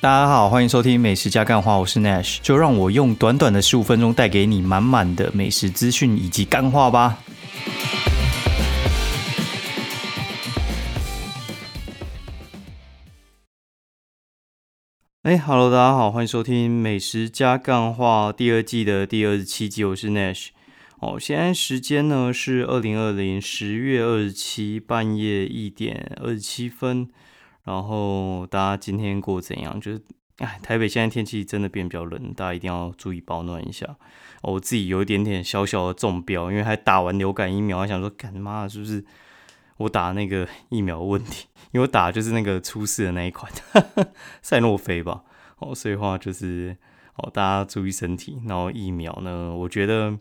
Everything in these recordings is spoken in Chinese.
大家好，欢迎收听美食加干话，我是 Nash，就让我用短短的十五分钟带给你满满的美食资讯以及干话吧。哎，Hello，大家好，欢迎收听美食加干话第二季的第二十七集，我是 Nash。哦，现在时间呢是二零二零十月二十七半夜一点二十七分。然后大家今天过怎样？就是，哎，台北现在天气真的变比较冷，大家一定要注意保暖一下。我自己有一点点小小的中标，因为还打完流感疫苗，还想说，干妈是不是我打那个疫苗问题？因为我打就是那个出事的那一款，赛诺菲吧。哦，所以话就是，哦，大家注意身体。然后疫苗呢，我觉得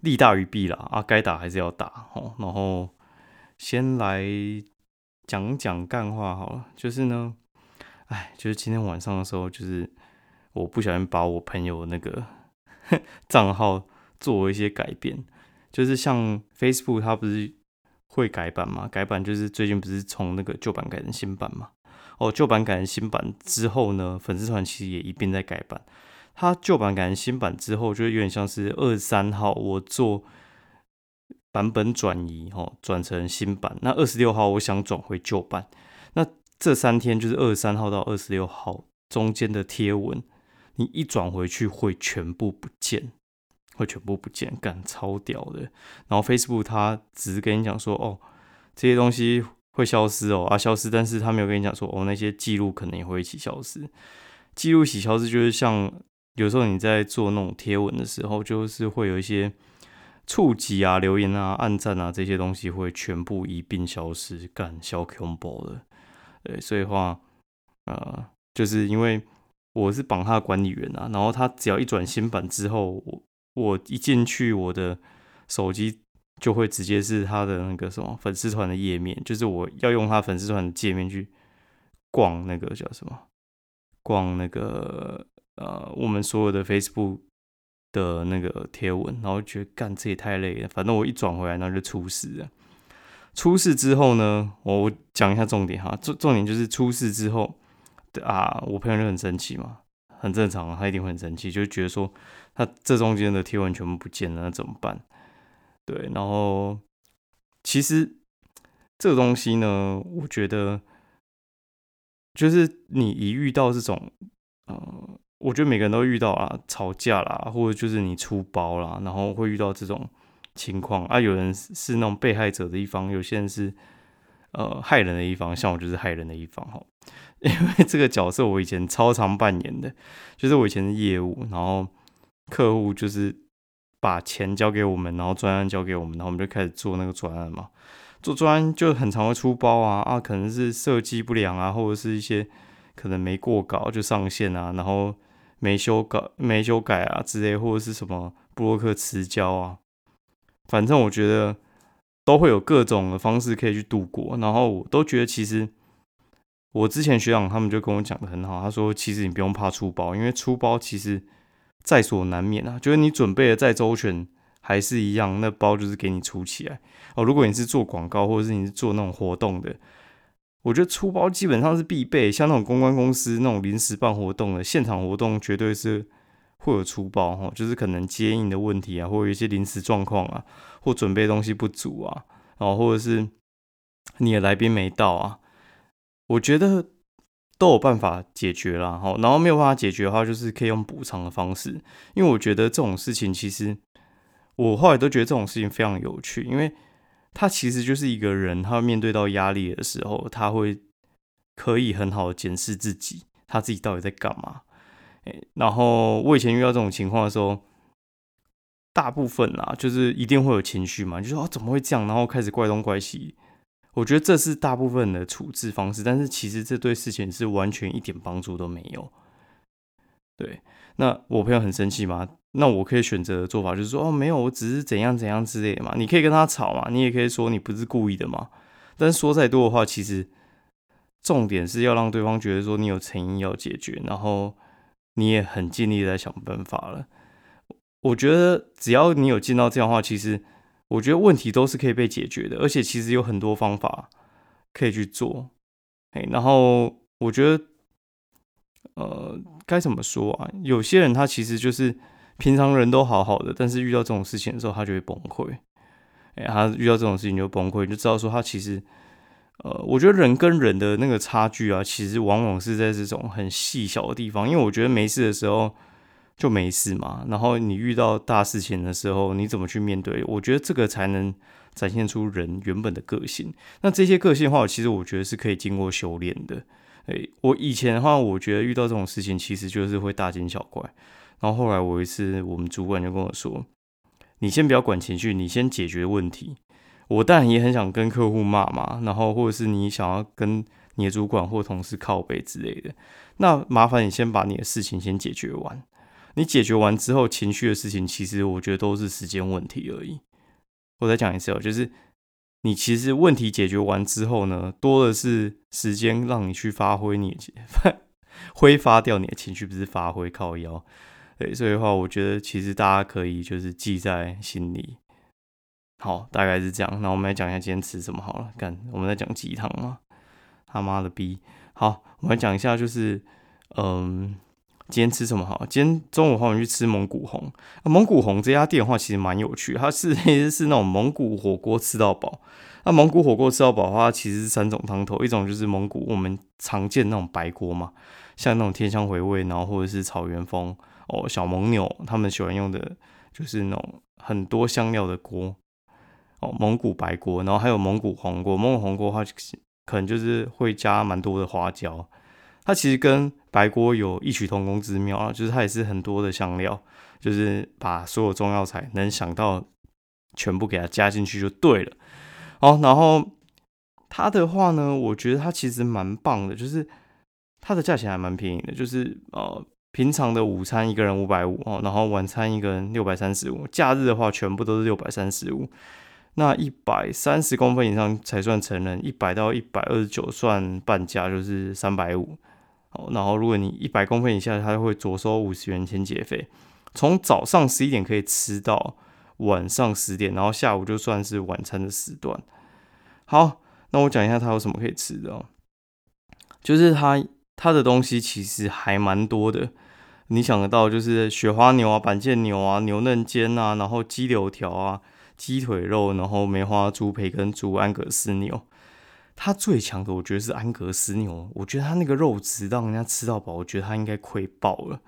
利大于弊啦，啊，该打还是要打。哦，然后先来。讲讲干话好了，就是呢，哎，就是今天晚上的时候，就是我不小心把我朋友那个 账号做了一些改变，就是像 Facebook 它不是会改版嘛？改版就是最近不是从那个旧版改成新版嘛？哦，旧版改成新版之后呢，粉丝团其实也一并在改版。它旧版改成新版之后，就有点像是二十三号我做。版本转移哦，转成新版。那二十六号我想转回旧版，那这三天就是二十三号到二十六号中间的贴文，你一转回去会全部不见，会全部不见，干超屌的。然后 Facebook 它只是跟你讲说，哦，这些东西会消失哦，啊消失，但是他没有跟你讲说，哦那些记录可能也会一起消失。记录一起消失，就是像有时候你在做那种贴文的时候，就是会有一些。触及啊、留言啊、按赞啊这些东西会全部一并消失，干消 kmbo 的。对，所以话，呃，就是因为我是绑他的管理员啊，然后他只要一转新版之后，我我一进去我的手机就会直接是他的那个什么粉丝团的页面，就是我要用他粉丝团的界面去逛那个叫什么，逛那个呃我们所有的 Facebook。的那个贴文，然后觉得干这也太累了，反正我一转回来，那就出事了。出事之后呢，我讲一下重点哈，重重点就是出事之后啊，我朋友就很生气嘛，很正常，他一定会很生气，就觉得说他这中间的贴文全部不见了，那怎么办？对，然后其实这个东西呢，我觉得就是你一遇到这种，呃。我觉得每个人都遇到啊，吵架啦，或者就是你出包啦，然后会遇到这种情况啊。有人是那种被害者的一方，有些人是呃害人的一方，像我就是害人的一方哈。因为这个角色我以前超常扮演的，就是我以前的业务，然后客户就是把钱交给我们，然后专案交给我们，然后我们就开始做那个专案嘛。做专案就很常会出包啊啊，可能是设计不良啊，或者是一些可能没过稿就上线啊，然后。没修改、没修改啊之类，或者是什么布洛克迟交啊，反正我觉得都会有各种的方式可以去度过。然后我都觉得，其实我之前学长他们就跟我讲的很好，他说其实你不用怕出包，因为出包其实在所难免啊。就是你准备的再周全，还是一样，那包就是给你出起来哦。如果你是做广告，或者是你是做那种活动的。我觉得出包基本上是必备，像那种公关公司那种临时办活动的现场活动，绝对是会有出包哈，就是可能接应的问题啊，或有一些临时状况啊，或准备东西不足啊，然后或者是你的来宾没到啊，我觉得都有办法解决啦。哈。然后没有办法解决的话，就是可以用补偿的方式，因为我觉得这种事情其实我后来都觉得这种事情非常有趣，因为。他其实就是一个人，他面对到压力的时候，他会可以很好的检视自己，他自己到底在干嘛。然后我以前遇到这种情况的时候，大部分啊，就是一定会有情绪嘛，就说啊怎么会这样，然后开始怪东怪西。我觉得这是大部分的处置方式，但是其实这对事情是完全一点帮助都没有。对，那我朋友很生气吗？那我可以选择的做法就是说，哦，没有，我只是怎样怎样之类的嘛。你可以跟他吵嘛，你也可以说你不是故意的嘛。但是说再多的话，其实重点是要让对方觉得说你有诚意要解决，然后你也很尽力在想办法了。我觉得只要你有尽到这样的话，其实我觉得问题都是可以被解决的，而且其实有很多方法可以去做。哎，然后我觉得呃，该怎么说啊？有些人他其实就是平常人都好好的，但是遇到这种事情的时候，他就会崩溃。哎，他遇到这种事情就崩溃，就知道说他其实，呃，我觉得人跟人的那个差距啊，其实往往是在这种很细小的地方。因为我觉得没事的时候就没事嘛，然后你遇到大事情的时候，你怎么去面对？我觉得这个才能展现出人原本的个性。那这些个性的话，其实我觉得是可以经过修炼的。哎，我以前的话，我觉得遇到这种事情，其实就是会大惊小怪。然后后来我一次，我们主管就跟我说。你先不要管情绪，你先解决问题。我当然也很想跟客户骂嘛，然后或者是你想要跟你的主管或同事靠背之类的，那麻烦你先把你的事情先解决完。你解决完之后，情绪的事情其实我觉得都是时间问题而已。我再讲一次哦，就是你其实问题解决完之后呢，多的是时间让你去发挥你 挥发掉你的情绪，不是发挥靠腰。对，所以的话，我觉得其实大家可以就是记在心里。好，大概是这样。那我们来讲一下今天吃什么好了。干，我们在讲鸡汤吗？他妈的逼！好，我们来讲一下，就是嗯，今天吃什么好？今天中午的话，我们去吃蒙古红。那蒙古红这家店的话，其实蛮有趣。它是 其实是那种蒙古火锅吃到饱。那蒙古火锅吃到饱的话，其实是三种汤头，一种就是蒙古我们常见那种白锅嘛，像那种天香回味，然后或者是草原风。哦，小蒙牛他们喜欢用的就是那种很多香料的锅，哦，蒙古白锅，然后还有蒙古红锅。蒙古红锅的话，可能就是会加蛮多的花椒。它其实跟白锅有异曲同工之妙啊，就是它也是很多的香料，就是把所有中药材能想到全部给它加进去就对了。哦，然后它的话呢，我觉得它其实蛮棒的，就是它的价钱还蛮便宜的，就是呃。平常的午餐一个人五百五哦，然后晚餐一个人六百三十五，假日的话全部都是六百三十五。那一百三十公分以上才算成人，一百到一百二十九算半价，就是三百五。哦，然后如果你一百公分以下，他会着收五十元清洁费。从早上十一点可以吃到晚上十点，然后下午就算是晚餐的时段。好，那我讲一下它有什么可以吃的哦，就是它它的东西其实还蛮多的。你想得到就是雪花牛啊、板腱牛啊、牛嫩尖啊，然后鸡柳条啊、鸡腿肉，然后梅花猪、培根猪、安格斯牛。它最强的，我觉得是安格斯牛。我觉得它那个肉质让人家吃到饱，我觉得它应该亏爆了。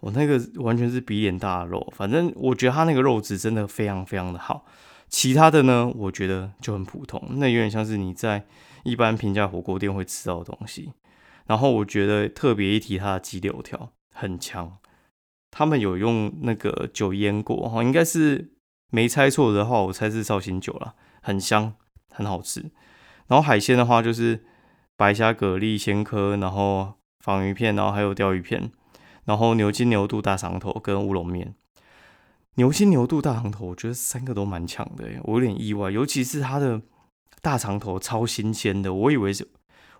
我那个完全是比脸大的肉，反正我觉得它那个肉质真的非常非常的好。其他的呢，我觉得就很普通，那有点像是你在一般平价火锅店会吃到的东西。然后我觉得特别一提它的鸡柳条。很强，他们有用那个酒腌过哈，应该是没猜错的话，我猜是绍兴酒了，很香，很好吃。然后海鲜的话就是白虾、蛤蜊、鲜科，然后仿鱼片，然后还有鲷鱼片，然后牛筋、牛肚、大肠头跟乌龙面。牛筋、牛肚、大肠头，我觉得三个都蛮强的，我有点意外，尤其是它的大肠头超新鲜的，我以为是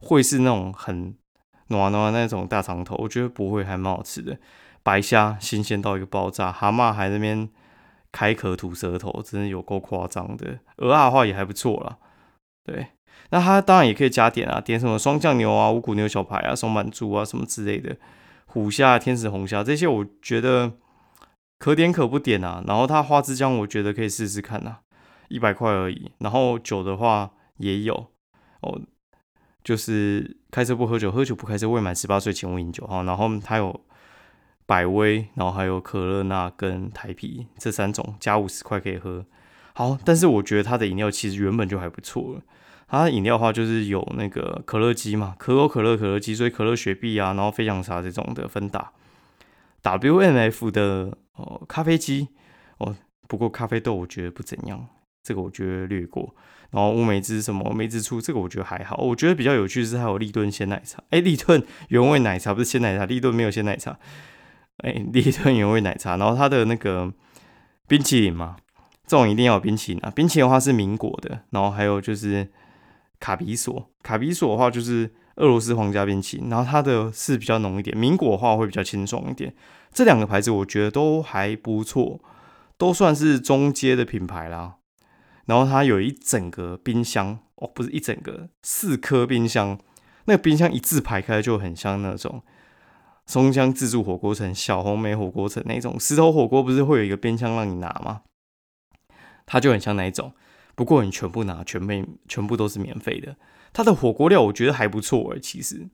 会是那种很。暖暖那种大肠头，我觉得不会，还蛮好吃的。白虾新鲜到一个爆炸，蛤蟆还那边开壳吐舌头，真的有够夸张的。鹅啊的话也还不错啦。对，那它当然也可以加点啊，点什么双酱牛啊、五谷牛小排啊、松板猪啊什么之类的。虎虾、天使红虾这些，我觉得可点可不点啊。然后它花枝姜，我觉得可以试试看啊，一百块而已。然后酒的话也有哦。就是开车不喝酒，喝酒不开车。未满十八岁请勿饮酒哈。然后它有百威，然后还有可乐那跟台啤这三种，加五十块可以喝。好，但是我觉得它的饮料其实原本就还不错了。它饮料的话就是有那个可乐机嘛，可口可乐、可乐机，所以可乐雪碧啊，然后飞翔茶这种的芬达。W M F 的哦咖啡机哦，不过咖啡豆我觉得不怎样，这个我觉得略过。然后乌梅汁什么梅汁醋，这个我觉得还好。我觉得比较有趣的是还有立顿鲜奶茶。哎，立顿原味奶茶不是鲜奶茶，立顿没有鲜奶茶。哎，立顿原味奶茶。然后它的那个冰淇淋嘛，这种一定要有冰淇淋啊。冰淇淋的话是民国的，然后还有就是卡比索。卡比索的话就是俄罗斯皇家冰淇淋，然后它的是比较浓一点。民国的话会比较清爽一点。这两个牌子我觉得都还不错，都算是中阶的品牌啦。然后它有一整个冰箱哦，不是一整个，四颗冰箱。那个冰箱一字排开就很像那种松江自助火锅城、小红梅火锅城那种石头火锅，不是会有一个冰箱让你拿吗？它就很像那一种，不过你全部拿，全被全部都是免费的。它的火锅料我觉得还不错诶，其实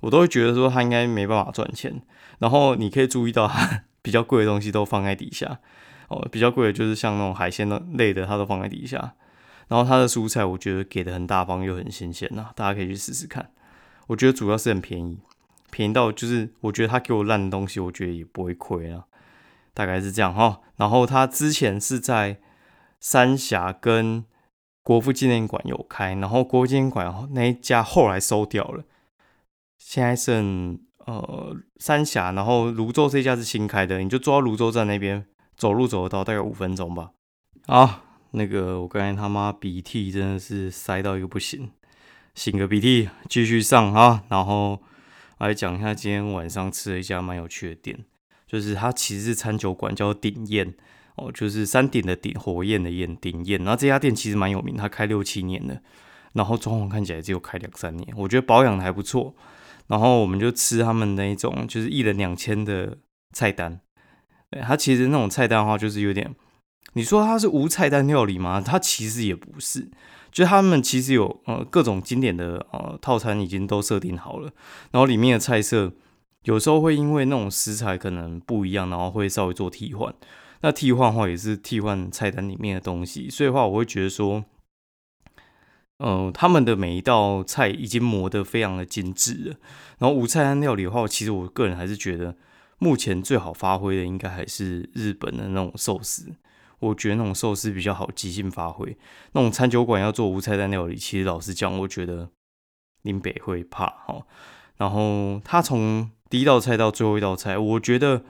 我都会觉得说它应该没办法赚钱。然后你可以注意到，它 比较贵的东西都放在底下哦，比较贵的就是像那种海鲜类的，它都放在底下。然后它的蔬菜我觉得给的很大方又很新鲜呐，大家可以去试试看。我觉得主要是很便宜，便宜到就是我觉得他给我烂的东西，我觉得也不会亏啊，大概是这样哈。然后他之前是在三峡跟国父纪念馆有开，然后国父纪念馆那一家后来收掉了，现在剩呃三峡，然后泸州这家是新开的，你就坐到泸州站那边，走路走得到，大概五分钟吧。啊，那个我刚才他妈鼻涕真的是塞到一个不行。擤个鼻涕，继续上啊！然后来讲一下今天晚上吃了一家蛮有趣的店，就是它其实是餐酒馆，叫鼎宴哦，就是山顶的顶，火焰的焰，鼎宴。然后这家店其实蛮有名，它开六七年了，然后装潢看起来只有开两三年，我觉得保养的还不错。然后我们就吃他们那一种，就是一人两千的菜单。对，它其实那种菜单的话，就是有点，你说它是无菜单料理吗？它其实也不是。就他们其实有呃各种经典的呃套餐已经都设定好了，然后里面的菜色有时候会因为那种食材可能不一样，然后会稍微做替换。那替换话也是替换菜单里面的东西，所以的话我会觉得说，呃他们的每一道菜已经磨得非常的精致了。然后无菜单料理的话，其实我个人还是觉得目前最好发挥的应该还是日本的那种寿司。我觉得那种寿司比较好即兴发挥，那种餐酒馆要做无菜单料理，其实老实讲，我觉得林北会怕哈。然后他从第一道菜到最后一道菜，我觉得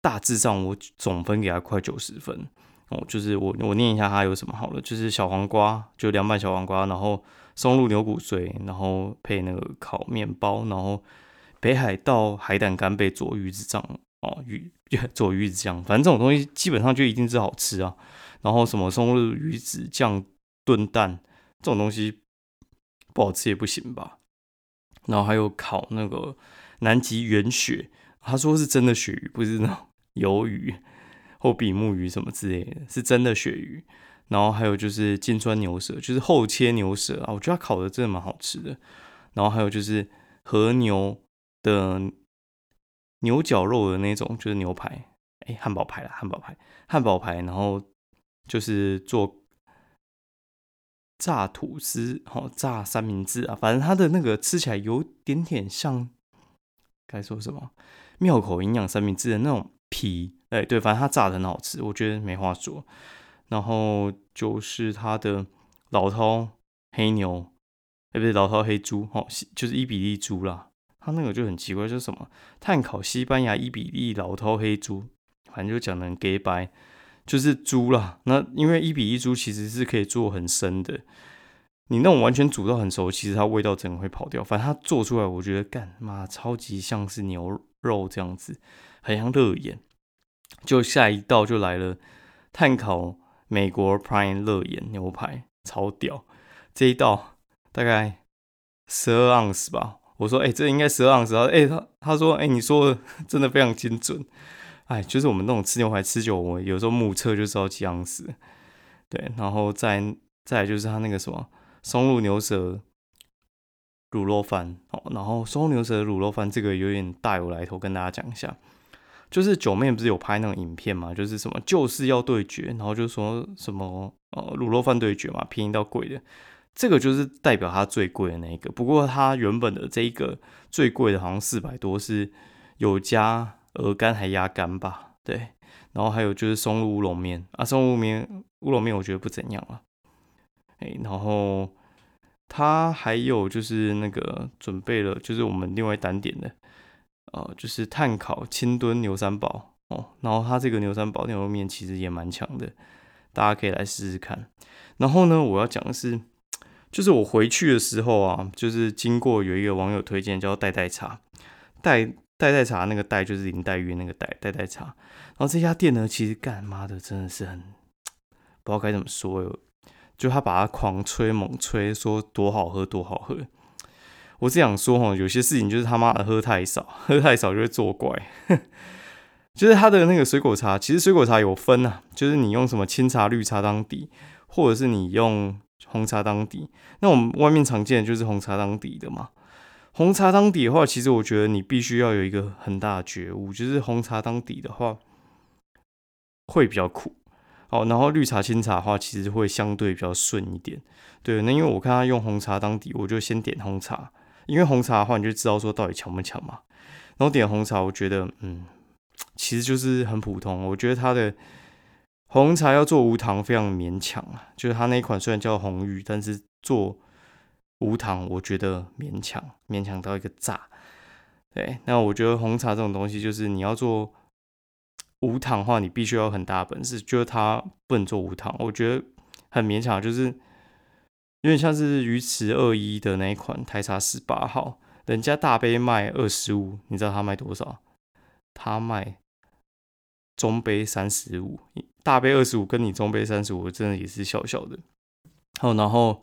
大致上我总分给他快九十分哦。就是我我念一下它有什么好了，就是小黄瓜，就凉拌小黄瓜，然后松露牛骨髓，然后配那个烤面包，然后北海道海胆干贝佐鱼子酱。哦，鱼 做鱼子酱，反正这种东西基本上就一定是好吃啊。然后什么松露鱼子酱炖蛋这种东西不好吃也不行吧。然后还有烤那个南极原鳕，他说是真的鳕鱼，不是那种 鱿鱼或比目鱼什么之类的，是真的鳕鱼。然后还有就是金川牛舌，就是厚切牛舌啊，我觉得它烤的真的蛮好吃的。然后还有就是和牛的。牛角肉的那种就是牛排，哎，汉堡排啦，汉堡排，汉堡排，然后就是做炸吐司，好炸三明治啊，反正它的那个吃起来有点点像，该说什么妙口营养三明治的那种皮，哎，对，反正它炸的很好吃，我觉得没话说。然后就是它的老饕黑牛，哎，不是老饕黑猪，哦，就是伊比利猪啦。他那个就很奇怪，就是什么碳烤西班牙伊比利老饕黑猪，反正就讲的很 gay 白，就是猪啦。那因为伊比利猪其实是可以做很生的，你那种完全煮到很熟，其实它味道整个会跑掉。反正它做出来，我觉得干妈超级像是牛肉这样子，很像热眼。就下一道就来了，碳烤美国 Prime 热眼牛排，超屌。这一道大概十二盎司吧。我说，哎，这应该十二盎司。哎，他他说，哎，你说的 真的非常精准。哎，就是我们那种吃牛排吃久，我有时候目测就知道几盎司。对，然后再再就是他那个什么松露牛舌卤肉饭。哦，然后松露牛舌卤肉饭这个有点大有来头，跟大家讲一下。就是九妹不是有拍那种影片嘛？就是什么就是要对决，然后就说什么呃卤肉饭对决嘛，便宜到贵的。这个就是代表它最贵的那一个，不过它原本的这一个最贵的，好像四百多，是有加鹅肝还鸭肝吧？对，然后还有就是松露乌龙面啊，松露面乌龙面我觉得不怎样啊。哎，然后它还有就是那个准备了，就是我们另外单点的，呃，就是炭烤清炖牛三宝哦，然后它这个牛三宝牛肉面其实也蛮强的，大家可以来试试看。然后呢，我要讲的是。就是我回去的时候啊，就是经过有一个网友推荐叫代代茶，代代代茶那个代就是林黛玉那个代代代茶，然后这家店呢，其实干妈的真的是很不知道该怎么说哟，就他把它狂吹猛吹，说多好喝多好喝，我只想说哈，有些事情就是他妈的喝太少，喝太少就会作怪。就是它的那个水果茶，其实水果茶有分啊，就是你用什么清茶、绿茶当底，或者是你用红茶当底。那我们外面常见的就是红茶当底的嘛。红茶当底的话，其实我觉得你必须要有一个很大的觉悟，就是红茶当底的话会比较苦哦。然后绿茶、清茶的话，其实会相对比较顺一点。对，那因为我看他用红茶当底，我就先点红茶，因为红茶的话你就知道说到底强不强嘛。然后点红茶，我觉得嗯。其实就是很普通，我觉得它的红茶要做无糖非常勉强啊。就是它那一款虽然叫红玉，但是做无糖，我觉得勉强，勉强到一个炸。对，那我觉得红茶这种东西，就是你要做无糖的话，你必须要很大本事，就是它不能做无糖，我觉得很勉强，就是有点像是鱼池二一的那一款台茶十八号，人家大杯卖二十五，你知道它卖多少？他卖中杯三十五，大杯二十五，跟你中杯三十五，真的也是小小的。好，然后，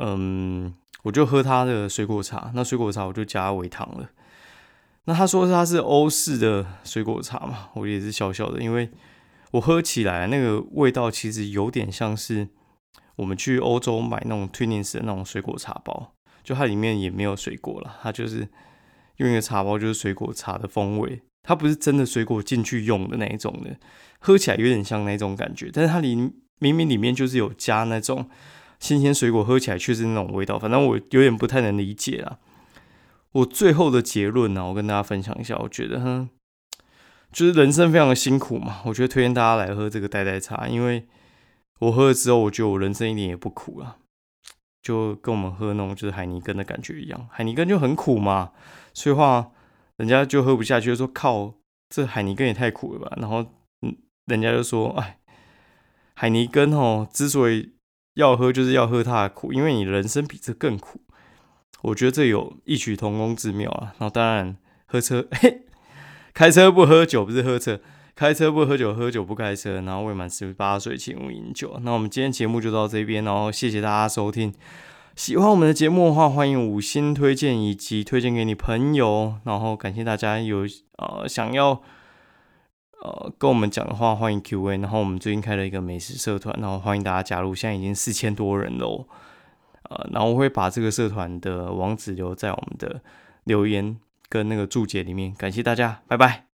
嗯，我就喝他的水果茶，那水果茶我就加微糖了。那他说他是欧式的水果茶嘛，我也是小小的，因为我喝起来那个味道其实有点像是我们去欧洲买那种 Twinings 的那种水果茶包，就它里面也没有水果了，它就是。用一个茶包就是水果茶的风味，它不是真的水果进去用的那一种的，喝起来有点像那种感觉，但是它里明明里面就是有加那种新鲜水果，喝起来却是那种味道，反正我有点不太能理解啊。我最后的结论呢，我跟大家分享一下，我觉得哼，就是人生非常的辛苦嘛，我觉得推荐大家来喝这个代代茶，因为我喝了之后，我觉得我人生一点也不苦啊。就跟我们喝那种就是海尼根的感觉一样，海尼根就很苦嘛，所以话人家就喝不下去，说靠，这海尼根也太苦了吧。然后，人家就说，哎，海尼根哦，之所以要喝，就是要喝它的苦，因为你人生比这更苦。我觉得这有异曲同工之妙啊。然后当然喝车，嘿，开车不喝酒，不是喝车。开车不喝酒，喝酒不开车。然后未满十八岁，请勿饮酒。那我们今天节目就到这边，然后谢谢大家收听。喜欢我们的节目的话，欢迎五星推荐以及推荐给你朋友。然后感谢大家有呃想要呃跟我们讲的话，欢迎 Q&A。然后我们最近开了一个美食社团，然后欢迎大家加入，现在已经四千多人喽。呃，然后我会把这个社团的网址留在我们的留言跟那个注解里面。感谢大家，拜拜。